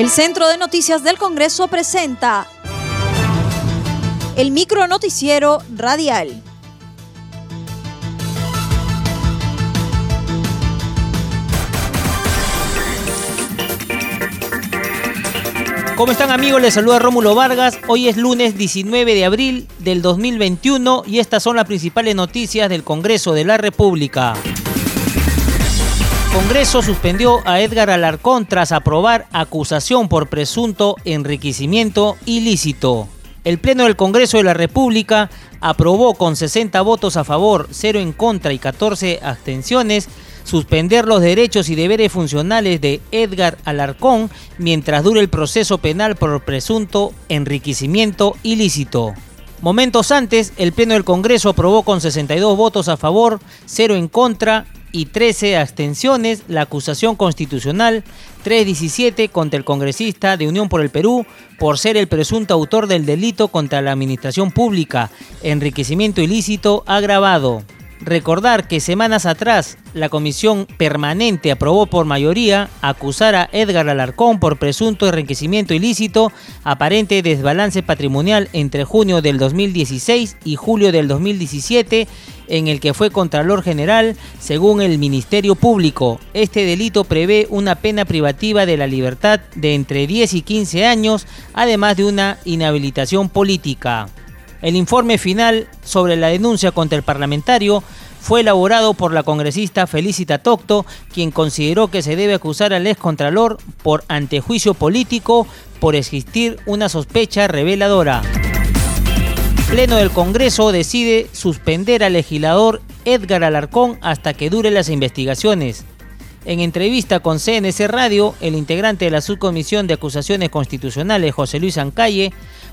El Centro de Noticias del Congreso presenta el micro noticiero radial. ¿Cómo están amigos? Les saluda Rómulo Vargas. Hoy es lunes 19 de abril del 2021 y estas son las principales noticias del Congreso de la República. Congreso suspendió a Edgar Alarcón tras aprobar acusación por presunto enriquecimiento ilícito. El Pleno del Congreso de la República aprobó con 60 votos a favor, 0 en contra y 14 abstenciones suspender los derechos y deberes funcionales de Edgar Alarcón mientras dure el proceso penal por presunto enriquecimiento ilícito. Momentos antes, el Pleno del Congreso aprobó con 62 votos a favor, 0 en contra y 13 abstenciones la acusación constitucional 317 contra el congresista de Unión por el Perú por ser el presunto autor del delito contra la administración pública, enriquecimiento ilícito agravado. Recordar que semanas atrás la comisión permanente aprobó por mayoría acusar a Edgar Alarcón por presunto enriquecimiento ilícito, aparente desbalance patrimonial entre junio del 2016 y julio del 2017 en el que fue Contralor General, según el Ministerio Público. Este delito prevé una pena privativa de la libertad de entre 10 y 15 años, además de una inhabilitación política. El informe final sobre la denuncia contra el parlamentario fue elaborado por la congresista Felicita Tocto, quien consideró que se debe acusar al excontralor por antejuicio político por existir una sospecha reveladora. Pleno del Congreso decide suspender al legislador Edgar Alarcón hasta que dure las investigaciones. En entrevista con CNC Radio, el integrante de la subcomisión de acusaciones constitucionales, José Luis Ancalle,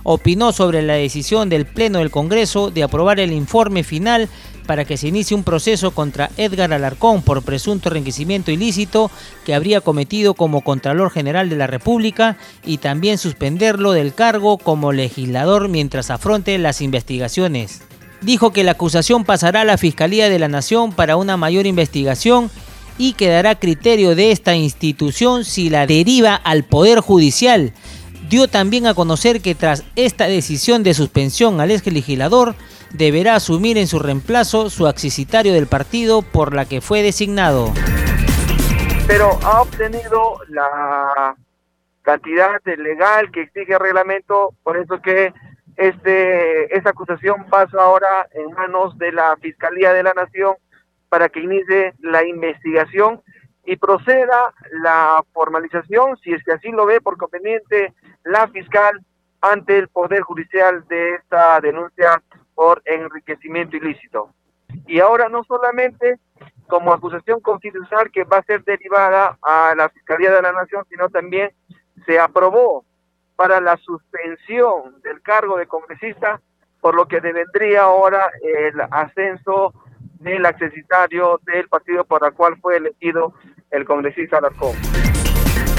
opinó sobre la decisión del Pleno del Congreso de aprobar el informe final para que se inicie un proceso contra Edgar Alarcón por presunto enriquecimiento ilícito que habría cometido como Contralor General de la República y también suspenderlo del cargo como legislador mientras afronte las investigaciones. Dijo que la acusación pasará a la Fiscalía de la Nación para una mayor investigación y quedará criterio de esta institución si la deriva al Poder Judicial. Dio también a conocer que tras esta decisión de suspensión al ex legislador, deberá asumir en su reemplazo su accesitario del partido por la que fue designado. Pero ha obtenido la cantidad legal que exige el reglamento, por eso que este, esta acusación pasa ahora en manos de la Fiscalía de la Nación para que inicie la investigación y proceda la formalización, si es que así lo ve por conveniente la fiscal ante el Poder Judicial de esta denuncia por enriquecimiento ilícito. Y ahora no solamente como acusación constitucional que va a ser derivada a la Fiscalía de la Nación, sino también se aprobó para la suspensión del cargo de congresista, por lo que devendría ahora el ascenso del accesitario del partido por el cual fue elegido el congresista Alarcón.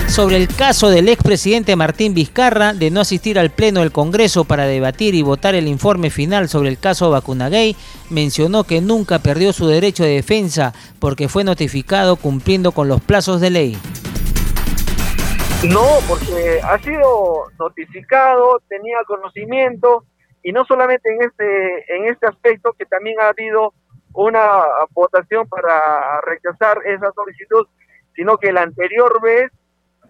Sobre el caso del expresidente Martín Vizcarra de no asistir al Pleno del Congreso para debatir y votar el informe final sobre el caso Vacunagay, mencionó que nunca perdió su derecho de defensa porque fue notificado cumpliendo con los plazos de ley. No, porque ha sido notificado, tenía conocimiento y no solamente en este en este aspecto que también ha habido una votación para rechazar esa solicitud, sino que la anterior vez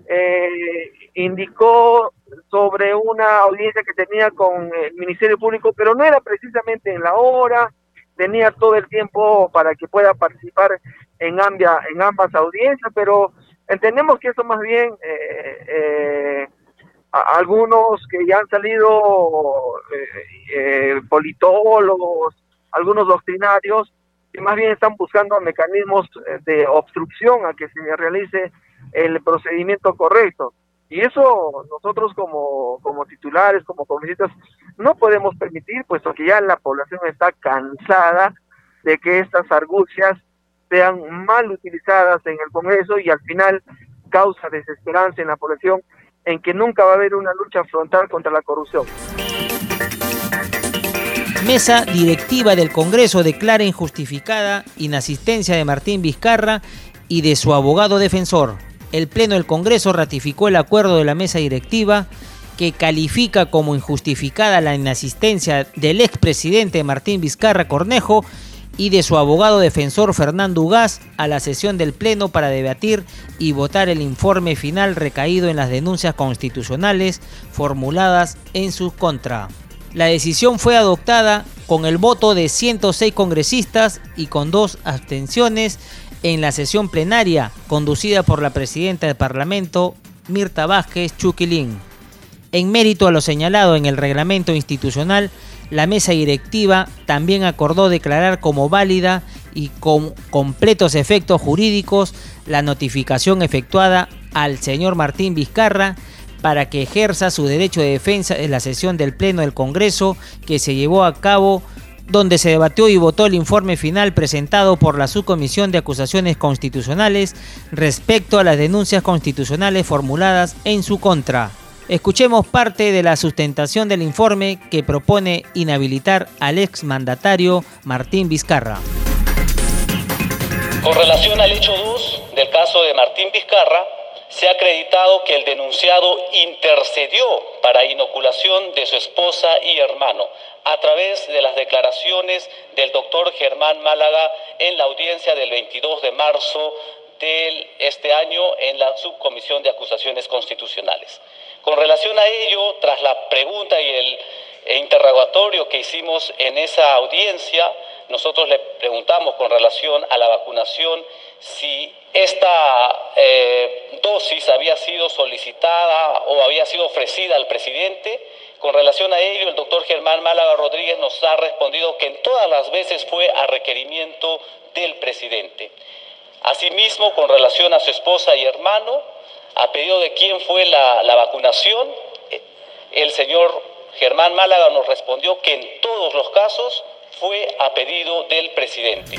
eh, indicó sobre una audiencia que tenía con el Ministerio Público, pero no era precisamente en la hora, tenía todo el tiempo para que pueda participar en, ambia, en ambas audiencias, pero entendemos que eso más bien eh, eh, algunos que ya han salido politólogos, algunos doctrinarios, que más bien están buscando mecanismos de obstrucción a que se realice el procedimiento correcto. Y eso nosotros como, como titulares, como congresistas, no podemos permitir, puesto que ya la población está cansada de que estas argucias sean mal utilizadas en el Congreso y al final causa desesperanza en la población en que nunca va a haber una lucha frontal contra la corrupción. Mesa directiva del Congreso declara injustificada inasistencia de Martín Vizcarra y de su abogado defensor. el Pleno del Congreso ratificó el acuerdo de la mesa directiva que califica como injustificada la inasistencia del expresidente Martín Vizcarra Cornejo y de su abogado defensor Fernando Ugaz a la sesión del Pleno para debatir y votar el informe final recaído en las denuncias constitucionales formuladas en su contra. La decisión fue adoptada con el voto de 106 congresistas y con dos abstenciones en la sesión plenaria conducida por la presidenta del Parlamento, Mirta Vázquez Chuquilín. En mérito a lo señalado en el reglamento institucional, la mesa directiva también acordó declarar como válida y con completos efectos jurídicos la notificación efectuada al señor Martín Vizcarra para que ejerza su derecho de defensa en la sesión del Pleno del Congreso que se llevó a cabo donde se debatió y votó el informe final presentado por la Subcomisión de Acusaciones Constitucionales respecto a las denuncias constitucionales formuladas en su contra. Escuchemos parte de la sustentación del informe que propone inhabilitar al exmandatario Martín Vizcarra. Con relación al hecho 2 del caso de Martín Vizcarra, se ha acreditado que el denunciado intercedió para inoculación de su esposa y hermano a través de las declaraciones del doctor Germán Málaga en la audiencia del 22 de marzo de este año en la Subcomisión de Acusaciones Constitucionales. Con relación a ello, tras la pregunta y el interrogatorio que hicimos en esa audiencia, nosotros le preguntamos con relación a la vacunación si esta eh, dosis había sido solicitada o había sido ofrecida al presidente. Con relación a ello, el doctor Germán Málaga Rodríguez nos ha respondido que en todas las veces fue a requerimiento del presidente. Asimismo, con relación a su esposa y hermano, a pedido de quién fue la, la vacunación, el señor Germán Málaga nos respondió que en todos los casos fue a pedido del presidente.